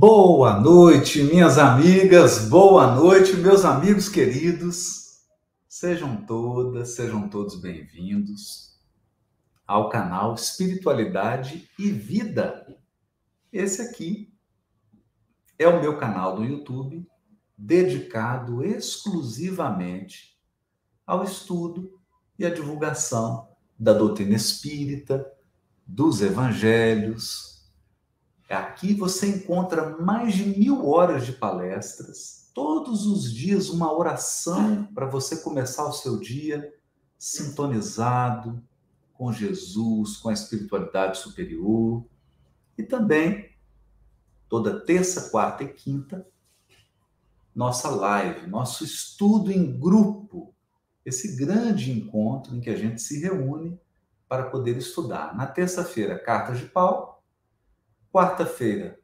Boa noite, minhas amigas, boa noite, meus amigos queridos. Sejam todas, sejam todos bem-vindos ao canal Espiritualidade e Vida. Esse aqui é o meu canal do YouTube dedicado exclusivamente ao estudo e à divulgação da doutrina espírita, dos evangelhos, Aqui você encontra mais de mil horas de palestras, todos os dias uma oração para você começar o seu dia sintonizado com Jesus, com a espiritualidade superior. E também, toda terça, quarta e quinta, nossa live, nosso estudo em grupo, esse grande encontro em que a gente se reúne para poder estudar. Na terça-feira, Cartas de Paulo Quarta-feira,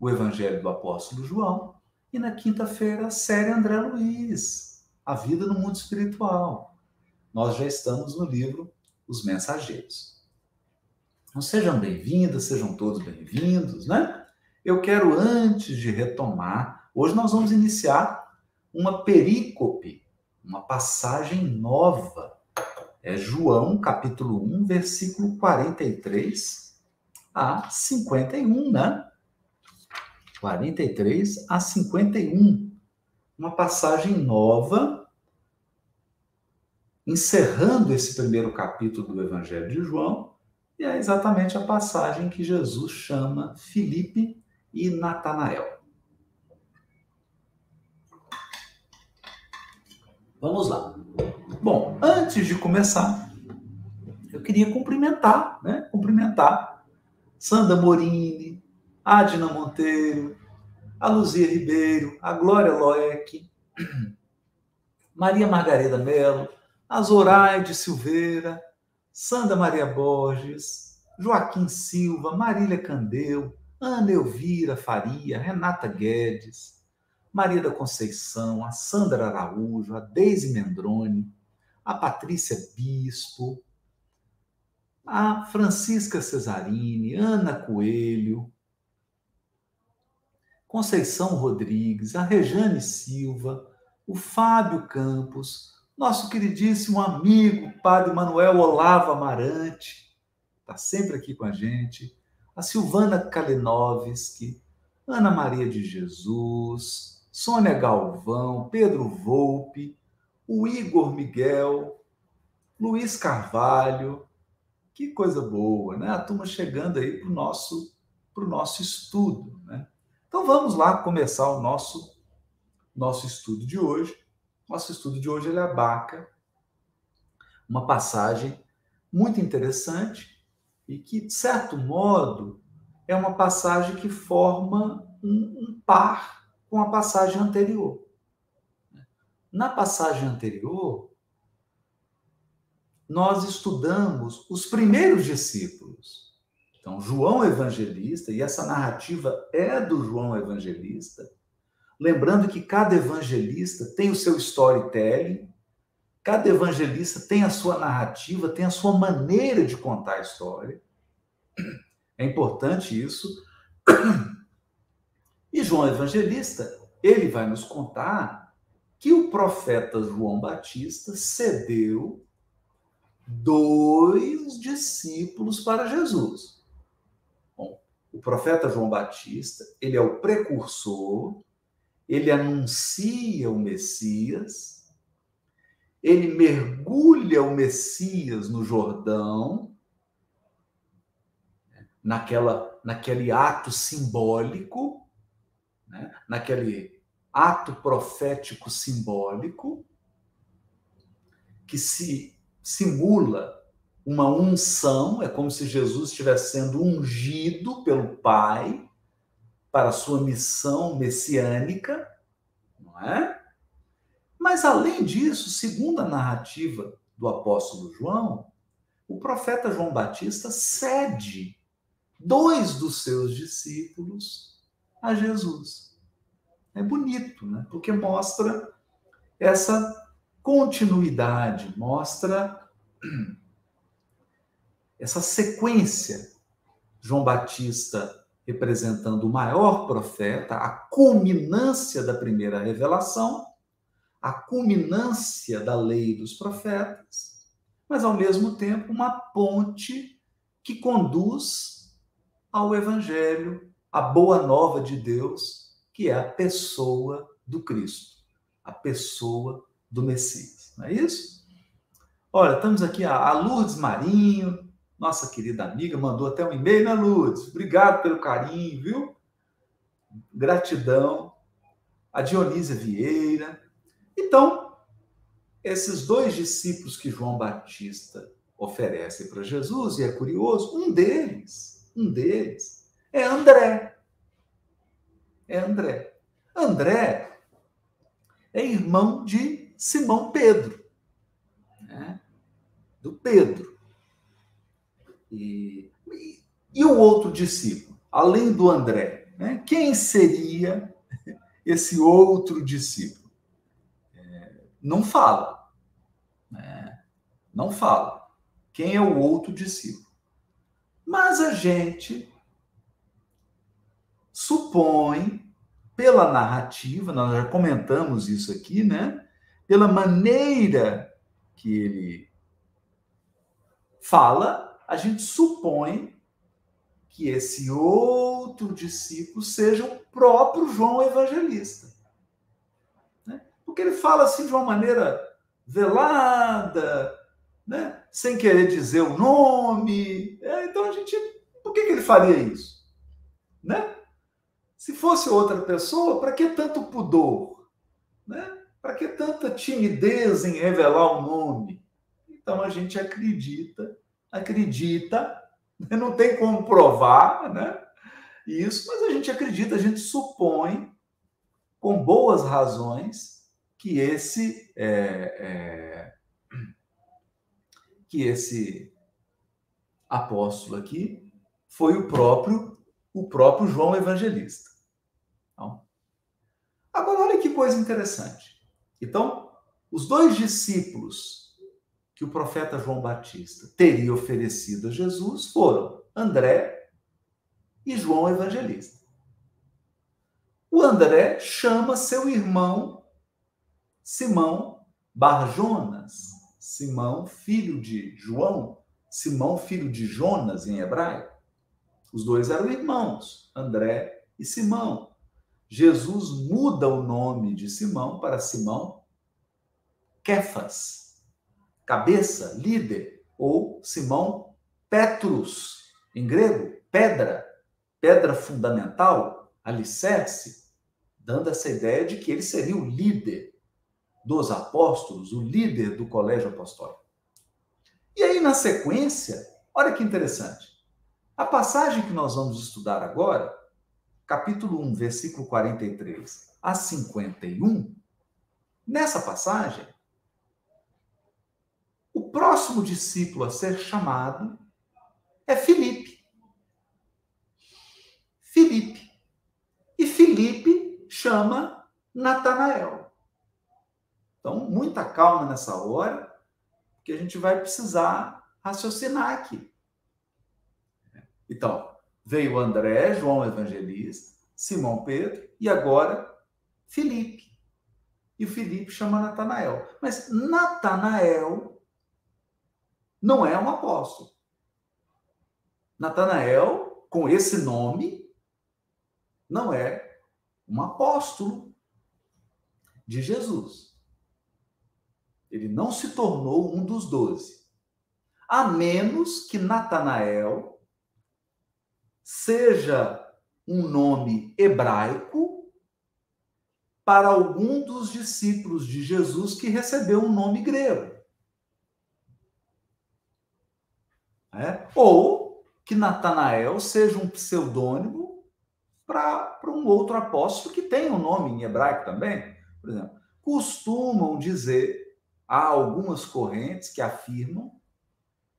o Evangelho do Apóstolo João. E na quinta-feira, a série André Luiz, A Vida no Mundo Espiritual. Nós já estamos no livro Os Mensageiros. Então, sejam bem-vindas, sejam todos bem-vindos, né? Eu quero, antes de retomar, hoje nós vamos iniciar uma perícope, uma passagem nova. É João, capítulo 1, versículo 43 a 51, né? 43 a 51. Uma passagem nova, encerrando esse primeiro capítulo do Evangelho de João, e é exatamente a passagem que Jesus chama Filipe e Natanael. Vamos lá. Bom, antes de começar, eu queria cumprimentar, né? Cumprimentar Sandra Morini, Adna Monteiro, a Luzia Ribeiro, a Glória Loeck, Maria Margarida Melo, a Zoraide Silveira, Sandra Maria Borges, Joaquim Silva, Marília Candeu, Ana Elvira Faria, Renata Guedes, Maria da Conceição, a Sandra Araújo, a Deise Mendrone, a Patrícia Bispo, a Francisca Cesarini, Ana Coelho, Conceição Rodrigues, a Rejane Silva, o Fábio Campos, nosso queridíssimo amigo Padre Manuel Olavo Amarante, está sempre aqui com a gente, a Silvana Kalinowski, Ana Maria de Jesus, Sônia Galvão, Pedro Volpe, o Igor Miguel, Luiz Carvalho, que coisa boa, né? A turma chegando aí para o nosso, pro nosso estudo, né? Então vamos lá começar o nosso, nosso estudo de hoje. Nosso estudo de hoje ele abarca uma passagem muito interessante e que, de certo modo, é uma passagem que forma um, um par com a passagem anterior. Na passagem anterior, nós estudamos os primeiros discípulos. Então, João Evangelista, e essa narrativa é do João Evangelista, lembrando que cada evangelista tem o seu storytelling, cada evangelista tem a sua narrativa, tem a sua maneira de contar a história. É importante isso. E João Evangelista, ele vai nos contar que o profeta João Batista cedeu dois discípulos para Jesus. Bom, o profeta João Batista, ele é o precursor, ele anuncia o Messias, ele mergulha o Messias no Jordão, naquela, naquele ato simbólico, né? naquele ato profético simbólico, que se simula uma unção, é como se Jesus estivesse sendo ungido pelo Pai para a sua missão messiânica, não é? Mas além disso, segundo a narrativa do apóstolo João, o profeta João Batista cede dois dos seus discípulos a Jesus. É bonito, né? Porque mostra essa continuidade, mostra essa sequência. João Batista representando o maior profeta, a culminância da primeira revelação, a culminância da lei dos profetas, mas ao mesmo tempo uma ponte que conduz ao evangelho, à boa nova de Deus, que é a pessoa do Cristo, a pessoa do Messias. Não é isso? Olha, estamos aqui a Lourdes Marinho, nossa querida amiga, mandou até um e-mail, né, Lourdes? Obrigado pelo carinho, viu? Gratidão. A Dionísia Vieira. Então, esses dois discípulos que João Batista oferece para Jesus, e é curioso, um deles, um deles, é André. É André. André é irmão de Simão Pedro, né? do Pedro. E, e, e o outro discípulo, além do André, né? quem seria esse outro discípulo? É, não fala. Né? Não fala. Quem é o outro discípulo? Mas a gente supõe, pela narrativa, nós já comentamos isso aqui, né? Pela maneira que ele fala, a gente supõe que esse outro discípulo seja o próprio João Evangelista. Né? Porque ele fala assim de uma maneira velada, né? sem querer dizer o nome. É, então a gente. Por que, que ele faria isso? Né? Se fosse outra pessoa, para que tanto pudor? Né? Para que tanta timidez em revelar o nome? Então a gente acredita acredita, né? não tem como provar né? isso, mas a gente acredita, a gente supõe, com boas razões, que esse é, é, que esse apóstolo aqui foi o próprio o próprio João Evangelista. Então, agora olha que coisa interessante. Então, os dois discípulos que o profeta João Batista teria oferecido a Jesus foram André e João Evangelista. O André chama seu irmão Simão Barjonas, Simão, filho de João, Simão, filho de Jonas em hebraico. Os dois eram irmãos, André e Simão. Jesus muda o nome de Simão para Simão Kefas, cabeça, líder, ou Simão Petrus, em grego, pedra, pedra fundamental, alicerce, dando essa ideia de que ele seria o líder dos apóstolos, o líder do colégio apostólico. E aí, na sequência, olha que interessante. A passagem que nós vamos estudar agora, capítulo 1, versículo 43 a 51, nessa passagem, próximo discípulo a ser chamado é Filipe. Filipe. E Filipe chama Natanael. Então, muita calma nessa hora, porque a gente vai precisar raciocinar aqui. Então, veio André, João Evangelista, Simão Pedro e agora Filipe. E o Filipe chama Natanael. Mas Natanael não é um apóstolo. Natanael, com esse nome, não é um apóstolo de Jesus. Ele não se tornou um dos doze. A menos que Natanael seja um nome hebraico para algum dos discípulos de Jesus que recebeu um nome grego. Né? Ou que Natanael seja um pseudônimo para um outro apóstolo que tem um nome em hebraico também. Por exemplo, costumam dizer, há algumas correntes que afirmam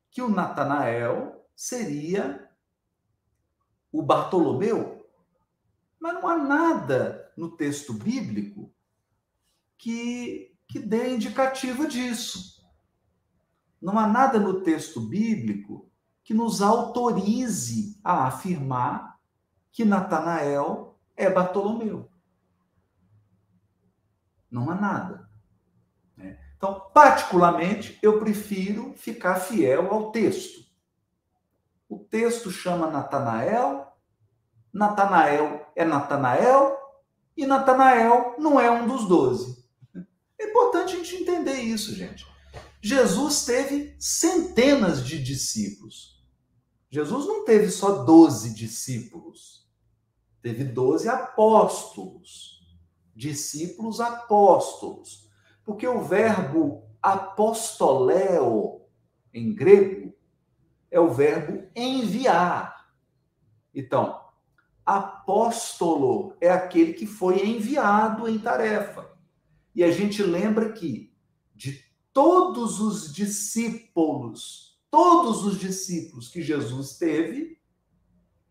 que o Natanael seria o Bartolomeu, mas não há nada no texto bíblico que, que dê indicativo disso. Não há nada no texto bíblico que nos autorize a afirmar que Natanael é Bartolomeu. Não há nada. Né? Então, particularmente, eu prefiro ficar fiel ao texto. O texto chama Natanael, Natanael é Natanael, e Natanael não é um dos doze. É importante a gente entender isso, gente. Jesus teve centenas de discípulos. Jesus não teve só doze discípulos. Teve doze apóstolos. Discípulos apóstolos. Porque o verbo apostoléo, em grego, é o verbo enviar. Então, apóstolo é aquele que foi enviado em tarefa. E a gente lembra que de todos os discípulos, todos os discípulos que Jesus teve,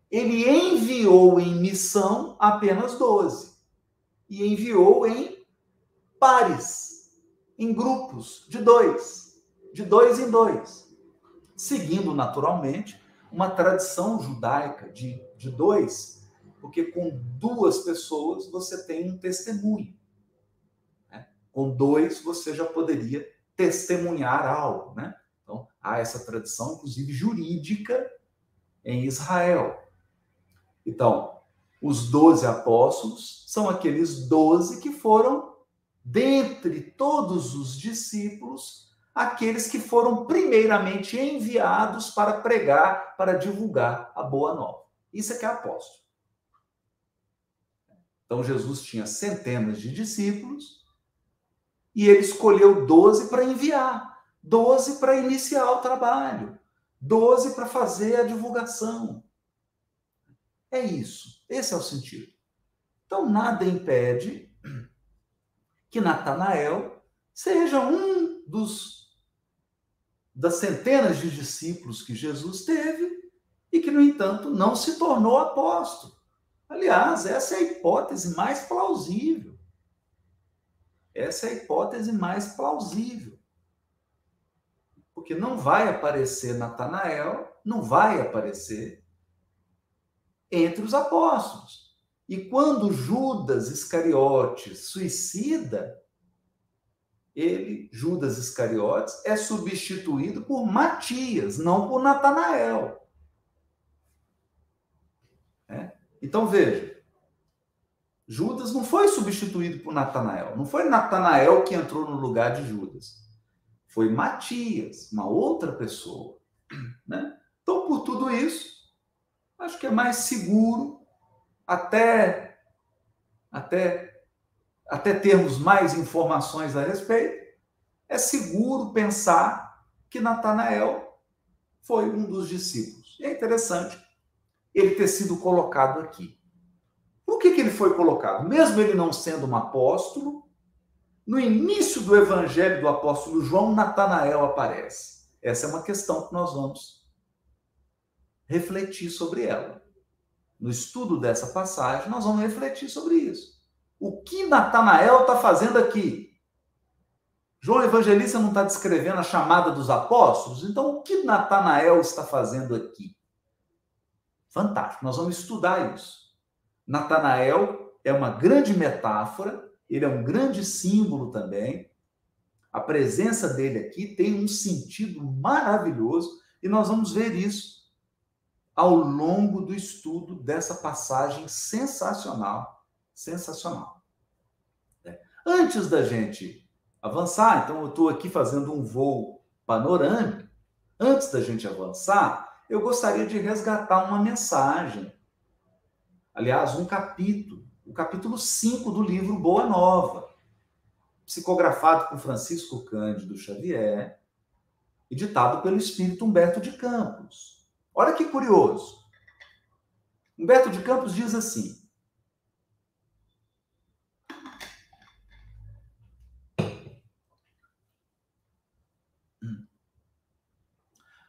ele enviou em missão apenas 12. E enviou em pares, em grupos de dois, de dois em dois, seguindo naturalmente uma tradição judaica de, de dois porque com duas pessoas você tem um testemunho. Né? Com dois você já poderia testemunhar algo. Né? Então, há essa tradição, inclusive jurídica, em Israel. Então, os doze apóstolos são aqueles doze que foram, dentre todos os discípulos, aqueles que foram primeiramente enviados para pregar, para divulgar a boa nova. Isso é que é apóstolo. Então Jesus tinha centenas de discípulos e ele escolheu 12 para enviar, 12 para iniciar o trabalho, 12 para fazer a divulgação. É isso. Esse é o sentido. Então nada impede que Natanael seja um dos das centenas de discípulos que Jesus teve e que no entanto não se tornou apóstolo. Aliás, essa é a hipótese mais plausível. Essa é a hipótese mais plausível. Porque não vai aparecer Natanael, não vai aparecer entre os apóstolos. E quando Judas Iscariotes suicida, ele, Judas Iscariotes, é substituído por Matias, não por Natanael. Então veja, Judas não foi substituído por Natanael. Não foi Natanael que entrou no lugar de Judas. Foi Matias, uma outra pessoa. Né? Então, por tudo isso, acho que é mais seguro, até, até, até termos mais informações a respeito, é seguro pensar que Natanael foi um dos discípulos. E é interessante ele ter sido colocado aqui. Por que, que ele foi colocado? Mesmo ele não sendo um apóstolo, no início do evangelho do apóstolo João, Natanael aparece. Essa é uma questão que nós vamos refletir sobre ela. No estudo dessa passagem, nós vamos refletir sobre isso. O que Natanael está fazendo aqui? João Evangelista não está descrevendo a chamada dos apóstolos? Então, o que Natanael está fazendo aqui? Fantástico. Nós vamos estudar isso. Natanael é uma grande metáfora, ele é um grande símbolo também. A presença dele aqui tem um sentido maravilhoso e nós vamos ver isso ao longo do estudo dessa passagem sensacional, sensacional. É. Antes da gente avançar, então eu estou aqui fazendo um voo panorâmico. Antes da gente avançar, eu gostaria de resgatar uma mensagem. Aliás, um capítulo, o capítulo 5 do livro Boa Nova, psicografado por Francisco Cândido Xavier, editado pelo espírito Humberto de Campos. Olha que curioso. Humberto de Campos diz assim: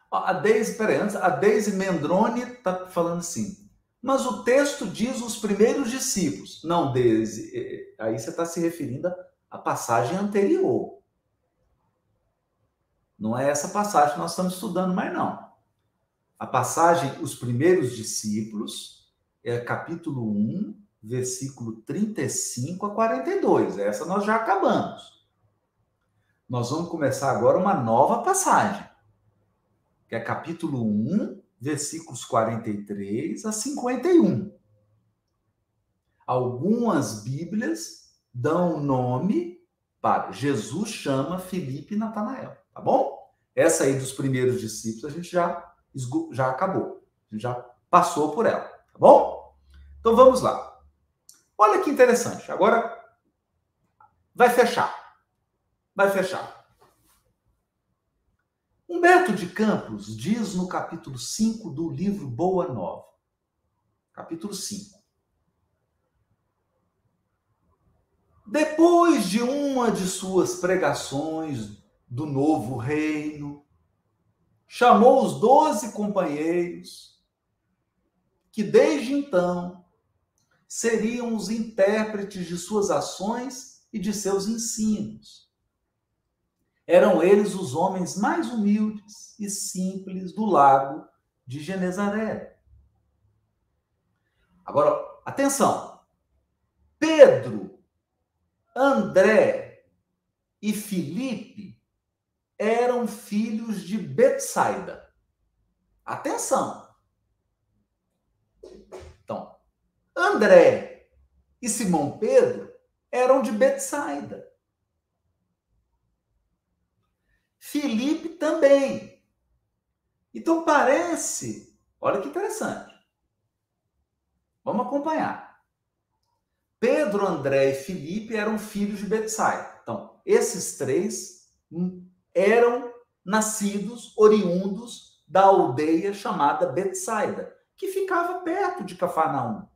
A Deise, peraí, antes, a Deise Mendrone está falando assim. Mas o texto diz os primeiros discípulos. Não, Deise, é, é, aí você está se referindo à passagem anterior. Não é essa passagem que nós estamos estudando mais, não. A passagem, os primeiros discípulos, é capítulo 1, versículo 35 a 42. Essa nós já acabamos. Nós vamos começar agora uma nova passagem, que é capítulo 1, versículos 43 a 51. Algumas Bíblias dão nome para Jesus chama Felipe e Natanael, tá bom? Essa aí dos primeiros discípulos a gente já já acabou. A gente já passou por ela, tá bom? Então vamos lá. Olha que interessante. Agora vai fechar. Vai fechar. Humberto de Campos diz no capítulo 5 do livro Boa Nova. Capítulo 5. Depois de uma de suas pregações do novo reino, chamou os doze companheiros, que desde então seriam os intérpretes de suas ações e de seus ensinos. Eram eles os homens mais humildes e simples do lago de Genezaré. Agora, atenção. Pedro, André e Filipe eram filhos de Betsaida. Atenção. Então, André e Simão Pedro eram de Betsaida. Filipe também. Então parece, olha que interessante. Vamos acompanhar. Pedro, André e Filipe eram filhos de Betsaida. Então, esses três eram nascidos, oriundos da aldeia chamada Betsaida, que ficava perto de Cafarnaum.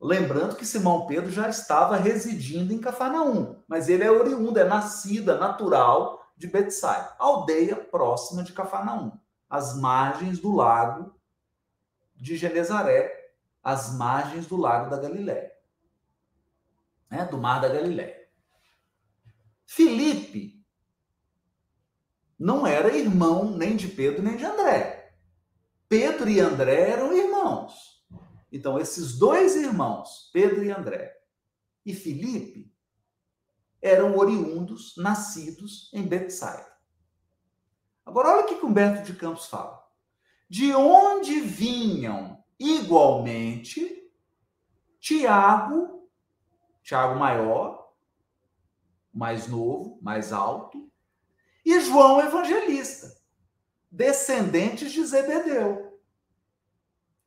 Lembrando que Simão Pedro já estava residindo em Cafarnaum, mas ele é oriundo, é nascida, natural de Betsaida, aldeia próxima de Cafarnaum, às margens do lago de Genezaré, às margens do lago da Galiléia, né, do mar da Galiléia. Filipe não era irmão nem de Pedro nem de André. Pedro e André eram irmãos. Então, esses dois irmãos, Pedro e André, e Filipe, eram oriundos, nascidos em Betsaida. Agora, olha o que Humberto de Campos fala. De onde vinham igualmente Tiago, Tiago maior, mais novo, mais alto, e João Evangelista, descendentes de Zebedeu.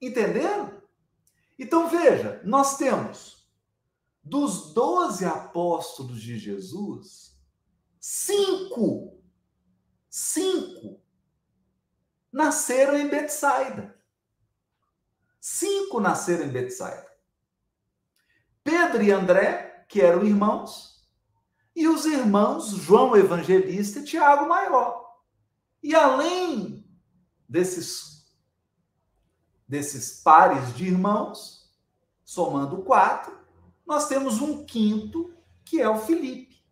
Entenderam? Então veja, nós temos dos doze apóstolos de Jesus, cinco, cinco nasceram em Betsaida. Cinco nasceram em Betsaida. Pedro e André, que eram irmãos, e os irmãos João Evangelista e Tiago Maior. E além desses desses pares de irmãos, somando quatro, nós temos um quinto, que é o Filipe.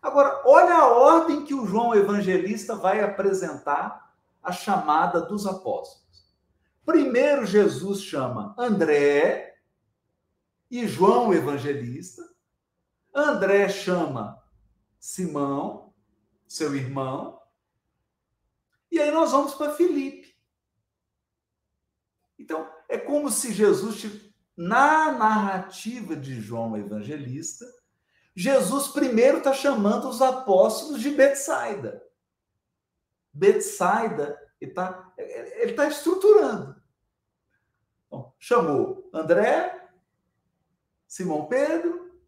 Agora, olha a ordem que o João Evangelista vai apresentar a chamada dos apóstolos. Primeiro, Jesus chama André e João Evangelista. André chama Simão, seu irmão. E aí nós vamos para Filipe. Então, é como se Jesus na narrativa de João Evangelista, Jesus primeiro está chamando os apóstolos de Betsaida. Betsaida, ele está ele tá estruturando. Bom, chamou André, Simão Pedro,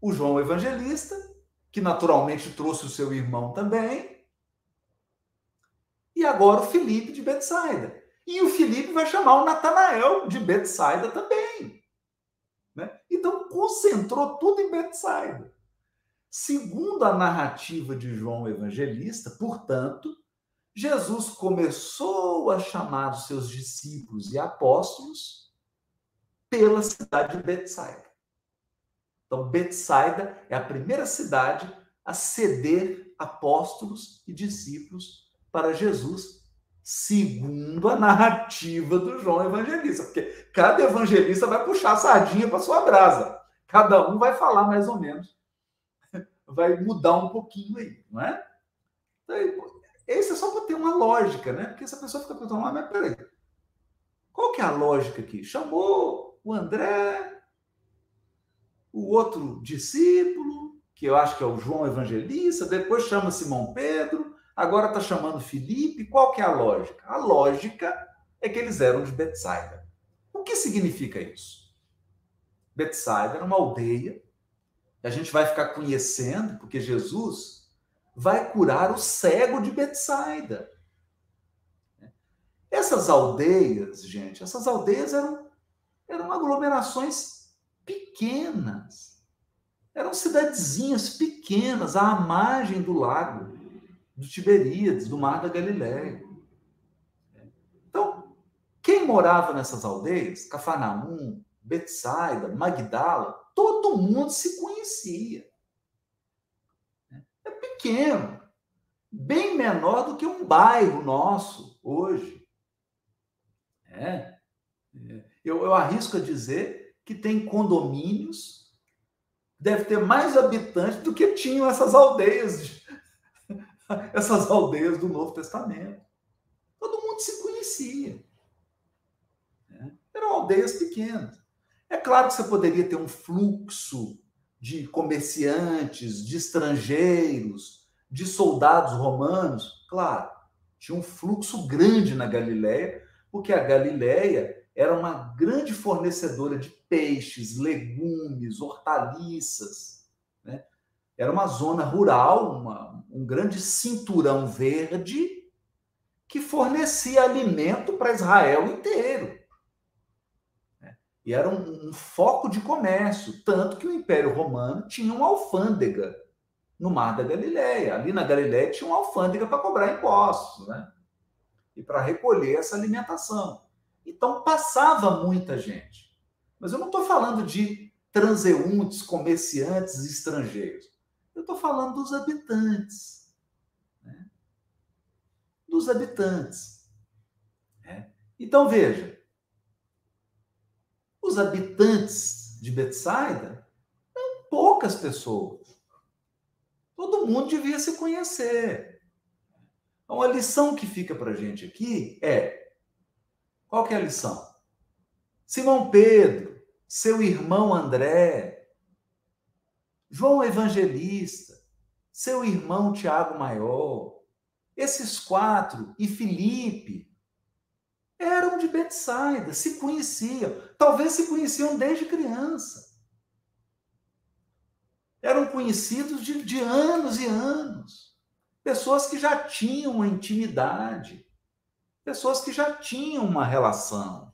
o João Evangelista, que naturalmente trouxe o seu irmão também, e agora o Felipe de Betsaida. E o Felipe vai chamar o Natanael de Betsaida também. Né? Então, concentrou tudo em Betsaida. Segundo a narrativa de João Evangelista, portanto, Jesus começou a chamar os seus discípulos e apóstolos pela cidade de Betsaida. Então, Betsaida é a primeira cidade a ceder apóstolos e discípulos para Jesus segundo a narrativa do João Evangelista, porque cada evangelista vai puxar a sardinha para sua brasa. Cada um vai falar mais ou menos, vai mudar um pouquinho aí, não é? Então, esse é só para ter uma lógica, né? Porque essa pessoa fica perguntando, ah, mas peraí, qual que é a lógica aqui? Chamou o André, o outro discípulo, que eu acho que é o João Evangelista, depois chama Simão Pedro, agora está chamando Felipe. Qual que é a lógica? A lógica é que eles eram de Betsaida. O que significa isso? Betsaida era uma aldeia, e a gente vai ficar conhecendo, porque Jesus vai curar o cego de Betsaida. Essas aldeias, gente, essas aldeias eram, eram aglomerações pequenas. Eram cidadezinhas pequenas à margem do lago, do Tiberíades, do Mar da Galiléia. Então, quem morava nessas aldeias, Cafarnaum, Betsaida, Magdala, todo mundo se conhecia. É pequeno, bem menor do que um bairro nosso hoje. É. Eu, eu arrisco a dizer que tem condomínios, deve ter mais habitantes do que tinham essas aldeias, essas aldeias do Novo Testamento. Todo mundo se conhecia. Né? Eram aldeias pequenas. É claro que você poderia ter um fluxo de comerciantes, de estrangeiros, de soldados romanos. Claro, tinha um fluxo grande na Galiléia, porque a Galiléia era uma grande fornecedora de peixes, legumes, hortaliças. Né? Era uma zona rural, uma, um grande cinturão verde que fornecia alimento para Israel inteiro. E era um, um, foco de comércio, tanto que o Império Romano tinha uma alfândega no Mar da Galileia. Ali na Galileia tinha uma alfândega para cobrar impostos, né? E para recolher essa alimentação. Então passava muita gente. Mas eu não estou falando de transeuntes, comerciantes estrangeiros. Eu estou falando dos habitantes. Né? Dos habitantes. Né? Então veja, os habitantes de Betsaida eram poucas pessoas. Todo mundo devia se conhecer. Então, a lição que fica para a gente aqui é: qual que é a lição? Simão Pedro, seu irmão André, João Evangelista, seu irmão Tiago Maior, esses quatro, e Felipe, eram de Betsaida, se conheciam. Talvez se conheciam desde criança. Eram conhecidos de, de anos e anos. Pessoas que já tinham uma intimidade. Pessoas que já tinham uma relação.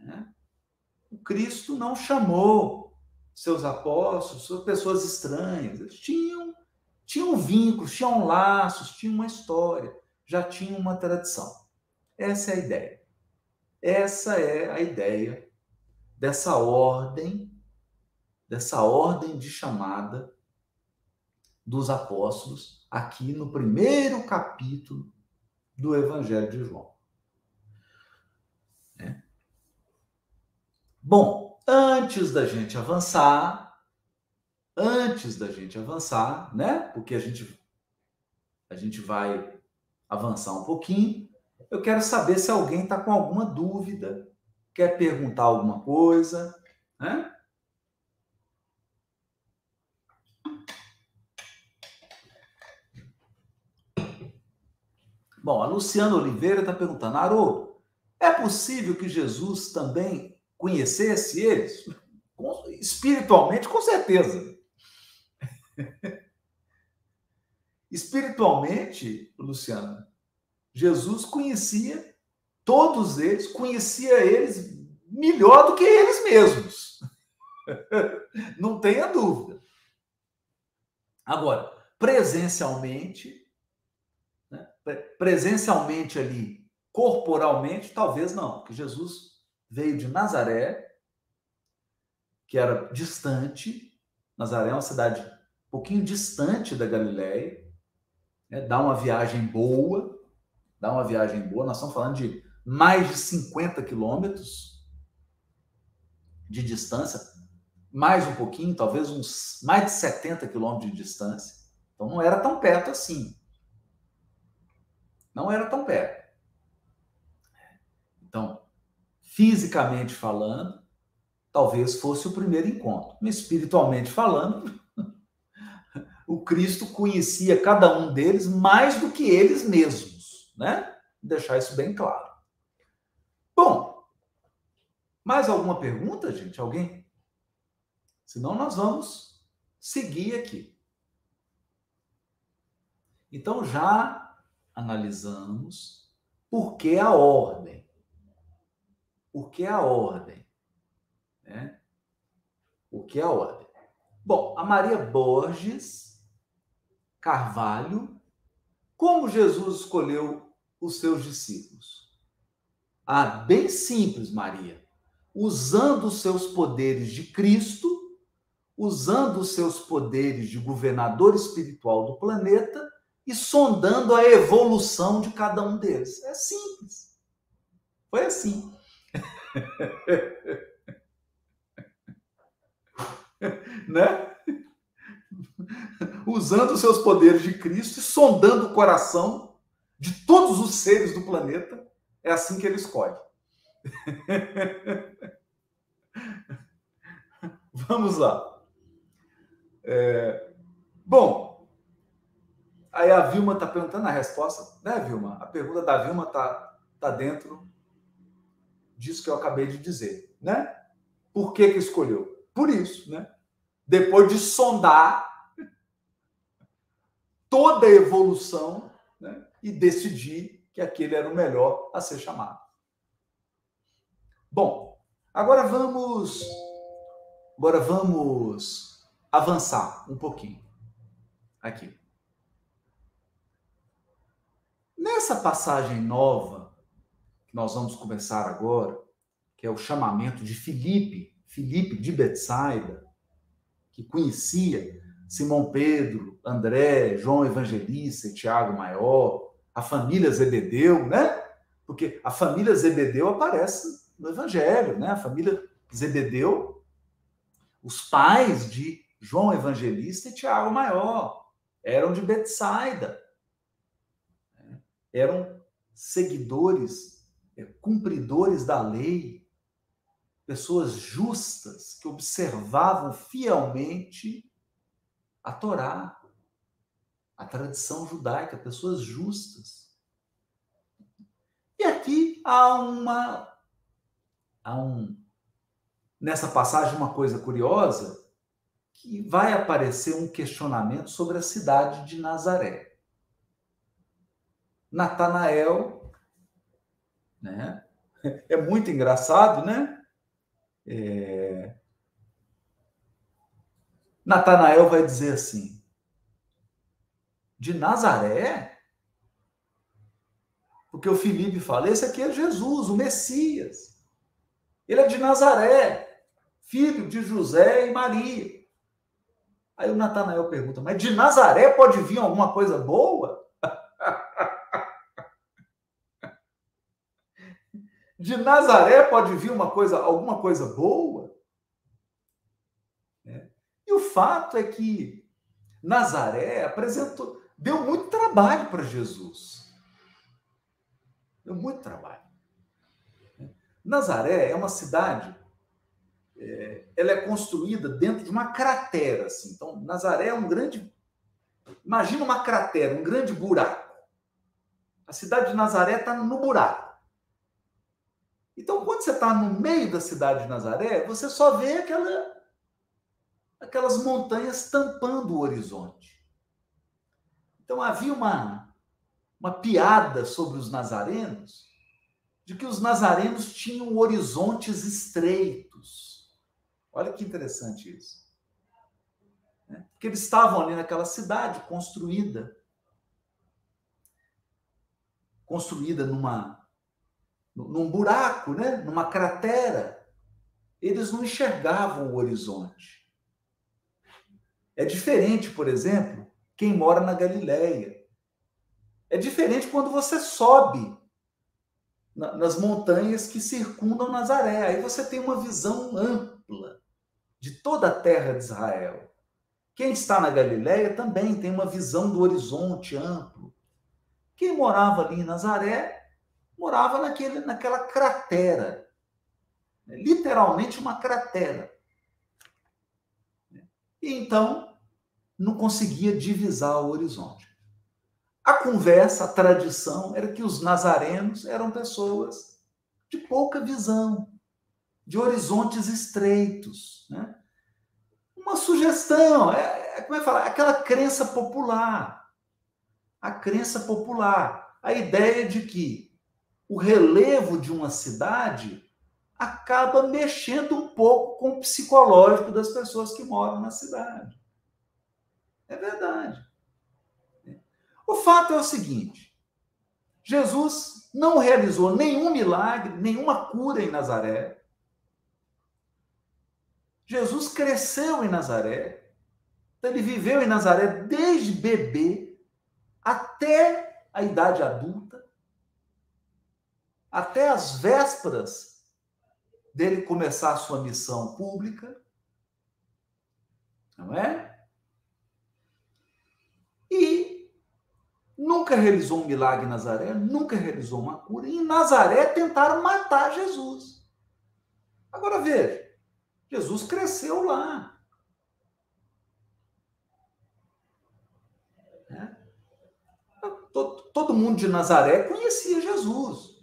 Né? O Cristo não chamou seus apóstolos, pessoas estranhas. Eles tinham, tinham vínculos, tinham laços, tinham uma história, já tinham uma tradição. Essa é a ideia. Essa é a ideia dessa ordem, dessa ordem de chamada dos apóstolos aqui no primeiro capítulo do Evangelho de João. É. Bom, antes da gente avançar, antes da gente avançar, né? Porque a gente a gente vai avançar um pouquinho. Eu quero saber se alguém está com alguma dúvida, quer perguntar alguma coisa, né? Bom, a Luciana Oliveira está perguntando, Haroldo, é possível que Jesus também conhecesse eles? Espiritualmente, com certeza. Espiritualmente, Luciana, Jesus conhecia todos eles, conhecia eles melhor do que eles mesmos. Não tenha dúvida. Agora, presencialmente, né? presencialmente ali, corporalmente, talvez não, porque Jesus veio de Nazaré, que era distante. Nazaré é uma cidade um pouquinho distante da Galiléia, né? dá uma viagem boa, dá uma viagem boa. Nós estamos falando de mais de 50 quilômetros de distância, mais um pouquinho, talvez uns mais de 70 quilômetros de distância. Então não era tão perto assim. Não era tão perto. Então, fisicamente falando, talvez fosse o primeiro encontro. Espiritualmente falando, o Cristo conhecia cada um deles mais do que eles mesmos, né? Deixar isso bem claro. Bom, mais alguma pergunta, gente? Alguém? Senão nós vamos seguir aqui. Então já analisamos por que a ordem. Por que a ordem? Né? O que é a ordem? Bom, a Maria Borges Carvalho, como Jesus escolheu os seus discípulos? Ah, bem simples, Maria. Usando os seus poderes de Cristo, usando os seus poderes de governador espiritual do planeta e sondando a evolução de cada um deles. É simples. Foi assim. né? Usando os seus poderes de Cristo e sondando o coração de todos os seres do planeta, é assim que ele escolhe. Vamos lá. É... Bom, aí a Vilma está perguntando a resposta, né, Vilma? A pergunta da Vilma está tá dentro disso que eu acabei de dizer, né? Por que que escolheu? Por isso, né? Depois de sondar toda a evolução né? e decidir que aquele era o melhor a ser chamado. Bom, agora vamos agora vamos avançar um pouquinho aqui. Nessa passagem nova nós vamos começar agora, que é o chamamento de Filipe, Filipe de Betsaida, que conhecia Simão Pedro, André, João Evangelista Tiago Maior, a família Zebedeu, né? Porque a família Zebedeu aparece no Evangelho, né? A família Zebedeu, os pais de João Evangelista e Tiago Maior, eram de Betsaida. Né? Eram seguidores, cumpridores da lei, pessoas justas que observavam fielmente a Torá, a tradição judaica, pessoas justas. E aqui há uma há um nessa passagem uma coisa curiosa que vai aparecer um questionamento sobre a cidade de Nazaré. Natanael, né? É muito engraçado, né? É... Natanael vai dizer assim: de Nazaré? Porque o Felipe fala: esse aqui é Jesus, o Messias. Ele é de Nazaré, filho de José e Maria. Aí o Natanael pergunta: mas de Nazaré pode vir alguma coisa boa? De Nazaré pode vir uma coisa, alguma coisa boa? É. E o fato é que Nazaré apresentou, deu muito trabalho para Jesus. Deu muito trabalho. Nazaré é uma cidade, é, ela é construída dentro de uma cratera. Assim. Então, Nazaré é um grande. Imagina uma cratera, um grande buraco. A cidade de Nazaré está no buraco. Então, quando você está no meio da cidade de Nazaré, você só vê aquela, aquelas montanhas tampando o horizonte. Então, havia uma, uma piada sobre os nazarenos de que os nazarenos tinham horizontes estreitos. Olha que interessante isso. Né? Porque eles estavam ali naquela cidade construída, construída numa num buraco, né? numa cratera. Eles não enxergavam o horizonte. É diferente, por exemplo, quem mora na Galileia. É diferente quando você sobe nas montanhas que circundam Nazaré. Aí você tem uma visão ampla de toda a terra de Israel. Quem está na Galiléia também tem uma visão do horizonte amplo. Quem morava ali em Nazaré morava naquele, naquela cratera, literalmente uma cratera. E então não conseguia divisar o horizonte. A conversa, a tradição era que os nazarenos eram pessoas de pouca visão, de horizontes estreitos. Né? Uma sugestão, é, é, como é que fala? Aquela crença popular. A crença popular. A ideia de que o relevo de uma cidade acaba mexendo um pouco com o psicológico das pessoas que moram na cidade. É verdade. O fato é o seguinte: Jesus não realizou nenhum milagre, nenhuma cura em Nazaré. Jesus cresceu em Nazaré. Ele viveu em Nazaré desde bebê até a idade adulta, até as vésperas dele começar a sua missão pública. Não é? nunca realizou um milagre em Nazaré, nunca realizou uma cura. E em Nazaré tentaram matar Jesus. Agora veja, Jesus cresceu lá. É? Todo mundo de Nazaré conhecia Jesus.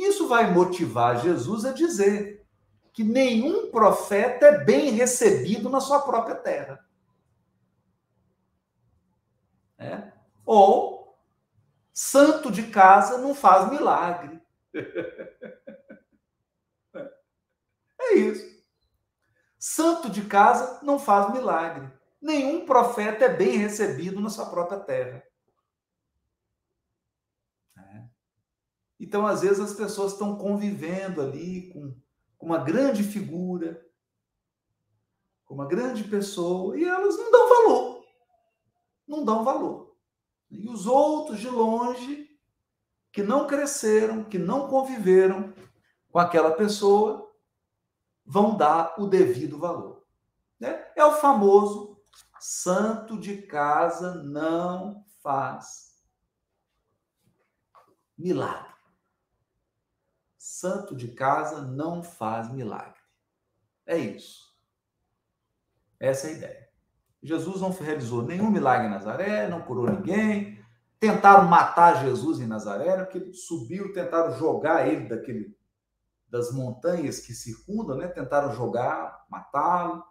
Isso vai motivar Jesus a dizer que nenhum profeta é bem recebido na sua própria terra. É? Ou santo de casa não faz milagre. É isso. Santo de casa não faz milagre. Nenhum profeta é bem recebido na sua própria terra. É. Então, às vezes, as pessoas estão convivendo ali com, com uma grande figura, com uma grande pessoa, e elas não dão valor. Não dão valor. E os outros de longe, que não cresceram, que não conviveram com aquela pessoa, vão dar o devido valor. Né? É o famoso santo de casa não faz milagre. Santo de casa não faz milagre. É isso. Essa é a ideia. Jesus não realizou nenhum milagre em Nazaré, não curou ninguém. Tentaram matar Jesus em Nazaré, porque ele subiu, tentaram jogar ele daquele das montanhas que circundam, né? Tentaram jogar, matá-lo.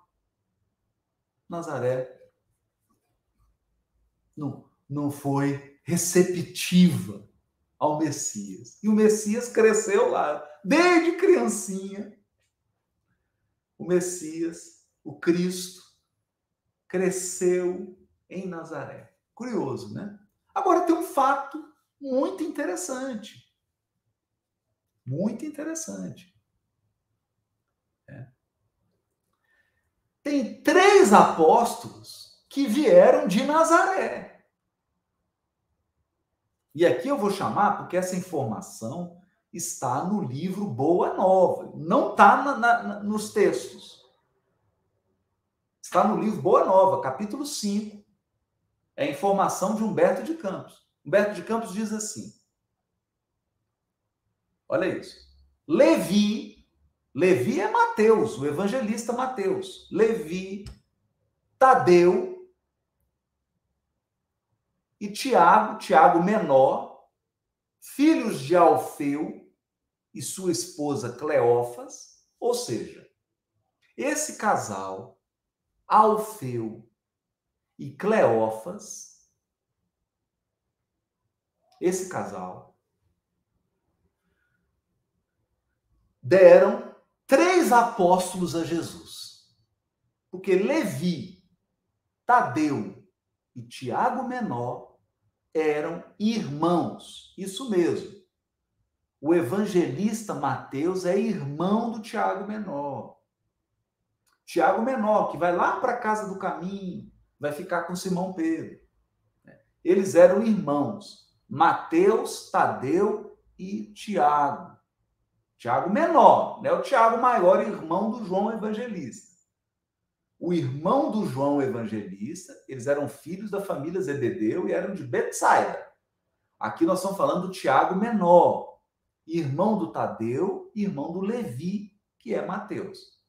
Nazaré não, não foi receptiva ao Messias. E o Messias cresceu lá, desde criancinha. O Messias, o Cristo, cresceu em Nazaré. Curioso, né? Agora tem um fato muito interessante. Muito interessante. É. Tem três apóstolos que vieram de Nazaré. E aqui eu vou chamar porque essa informação está no livro Boa Nova, não está nos textos. Está no livro Boa Nova, capítulo 5. É a informação de Humberto de Campos. Humberto de Campos diz assim: Olha isso. Levi, Levi é Mateus, o evangelista Mateus. Levi, Tadeu e Tiago, Tiago menor, filhos de Alfeu e sua esposa Cleófas, ou seja, esse casal Alfeu e Cleófas, esse casal, deram três apóstolos a Jesus. Porque Levi, Tadeu e Tiago Menor eram irmãos. Isso mesmo. O evangelista Mateus é irmão do Tiago Menor. Tiago menor, que vai lá para a casa do caminho, vai ficar com Simão Pedro. eles eram irmãos. Mateus, Tadeu e Tiago. Tiago menor, né? O Tiago maior, irmão do João Evangelista. O irmão do João Evangelista, eles eram filhos da família Zebedeu e eram de Betsaida. Aqui nós estamos falando do Tiago menor, irmão do Tadeu e irmão do Levi, que é Mateus.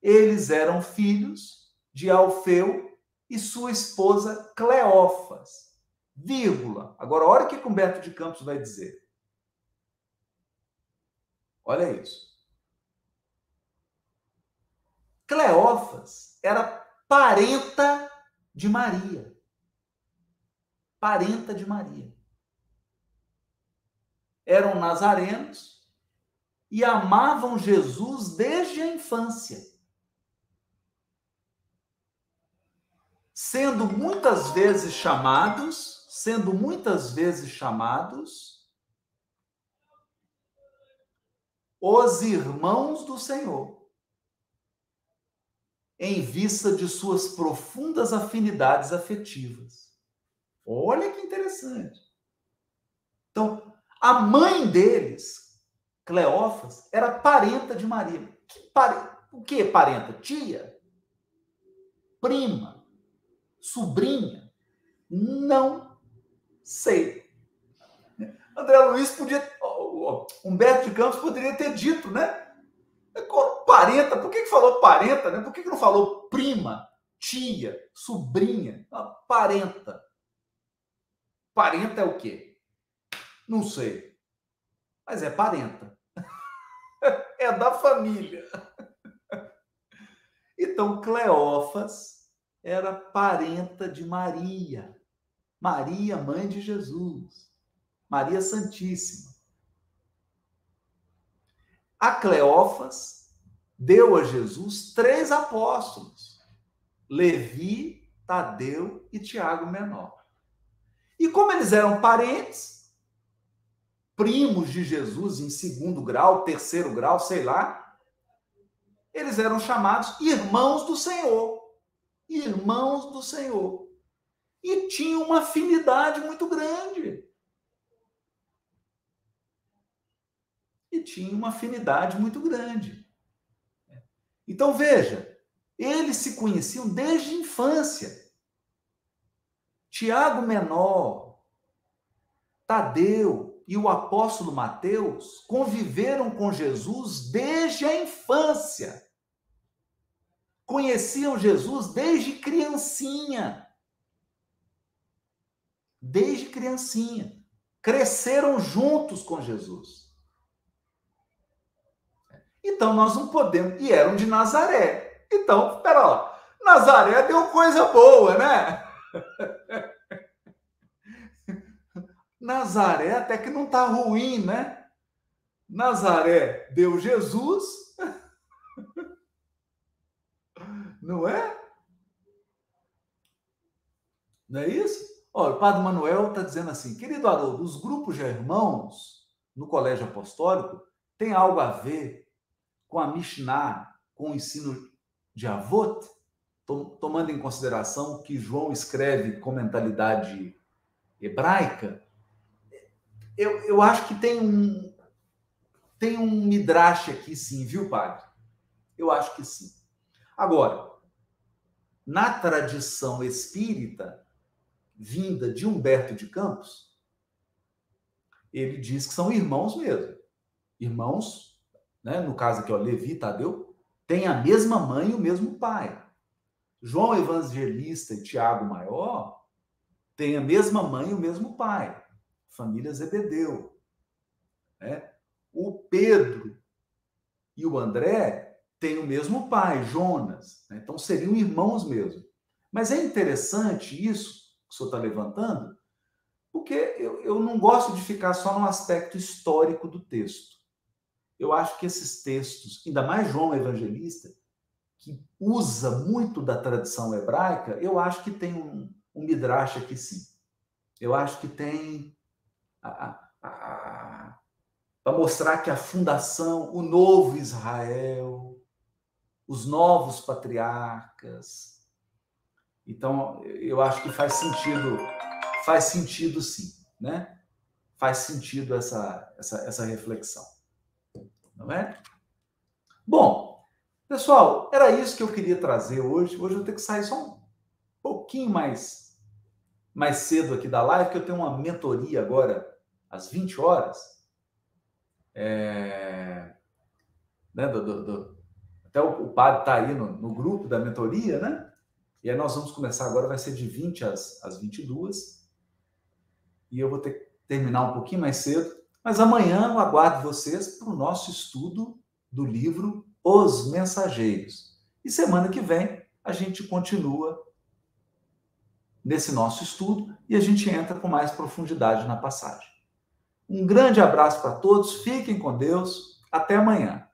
Eles eram filhos de Alfeu e sua esposa Cleófas. Vírgula. Agora, olha o que Humberto de Campos vai dizer. Olha isso. Cleófas era parenta de Maria. Parenta de Maria. Eram nazarenos e amavam Jesus desde a infância. Sendo muitas vezes chamados, sendo muitas vezes chamados os irmãos do Senhor, em vista de suas profundas afinidades afetivas. Olha que interessante. Então, a mãe deles, Cleófas, era parenta de Maria. Que pare... O que parenta? Tia? Prima? Sobrinha? Não sei. André Luiz podia Humberto de Campos poderia ter dito, né? Parenta, por que, que falou parenta? Né? Por que, que não falou prima, tia, sobrinha? Parenta. Parenta é o quê? Não sei. Mas é parenta. é da família. Então, Cleófas era parenta de Maria. Maria, mãe de Jesus. Maria Santíssima. A Cleófas deu a Jesus três apóstolos: Levi, Tadeu e Tiago Menor. E como eles eram parentes, primos de Jesus em segundo grau, terceiro grau, sei lá, eles eram chamados irmãos do Senhor. Irmãos do Senhor. E tinham uma afinidade muito grande. e tinha uma afinidade muito grande. Então veja, eles se conheciam desde a infância. Tiago Menor, Tadeu e o apóstolo Mateus conviveram com Jesus desde a infância. Conheciam Jesus desde criancinha. Desde criancinha. Cresceram juntos com Jesus. Então nós não podemos. E eram de Nazaré. Então, espera lá. Nazaré deu coisa boa, né? Nazaré até que não está ruim, né? Nazaré deu Jesus. Não é? Não é isso? Olha, o Padre Manuel está dizendo assim, querido Haroldo, os grupos de irmãos no colégio apostólico têm algo a ver com a Mishnah, com o ensino de Avot, tomando em consideração que João escreve com mentalidade hebraica, eu, eu acho que tem um tem um midrash aqui sim, viu, padre? Eu acho que sim. Agora, na tradição espírita vinda de Humberto de Campos, ele diz que são irmãos mesmo. Irmãos né? no caso aqui, ó, Levi, Tadeu, tem a mesma mãe e o mesmo pai. João Evangelista e Tiago Maior têm a mesma mãe e o mesmo pai. Família Zebedeu. Né? O Pedro e o André têm o mesmo pai, Jonas. Né? Então seriam irmãos mesmo. Mas é interessante isso que o senhor está levantando, porque eu, eu não gosto de ficar só no aspecto histórico do texto eu acho que esses textos, ainda mais João Evangelista, que usa muito da tradição hebraica, eu acho que tem um, um midrash aqui sim. Eu acho que tem para mostrar que a fundação, o novo Israel, os novos patriarcas. Então, eu acho que faz sentido faz sentido sim, né? Faz sentido essa, essa, essa reflexão. Não é? Bom, pessoal, era isso que eu queria trazer hoje. Hoje eu vou ter que sair só um pouquinho mais, mais cedo aqui da live, que eu tenho uma mentoria agora às 20 horas. É, né, do, do, do, até o, o padre está aí no, no, grupo da mentoria, né? E aí nós vamos começar agora, vai ser de 20 às, às 22. E eu vou ter que terminar um pouquinho mais cedo. Mas amanhã eu aguardo vocês para o nosso estudo do livro Os Mensageiros. E semana que vem a gente continua nesse nosso estudo e a gente entra com mais profundidade na passagem. Um grande abraço para todos, fiquem com Deus, até amanhã.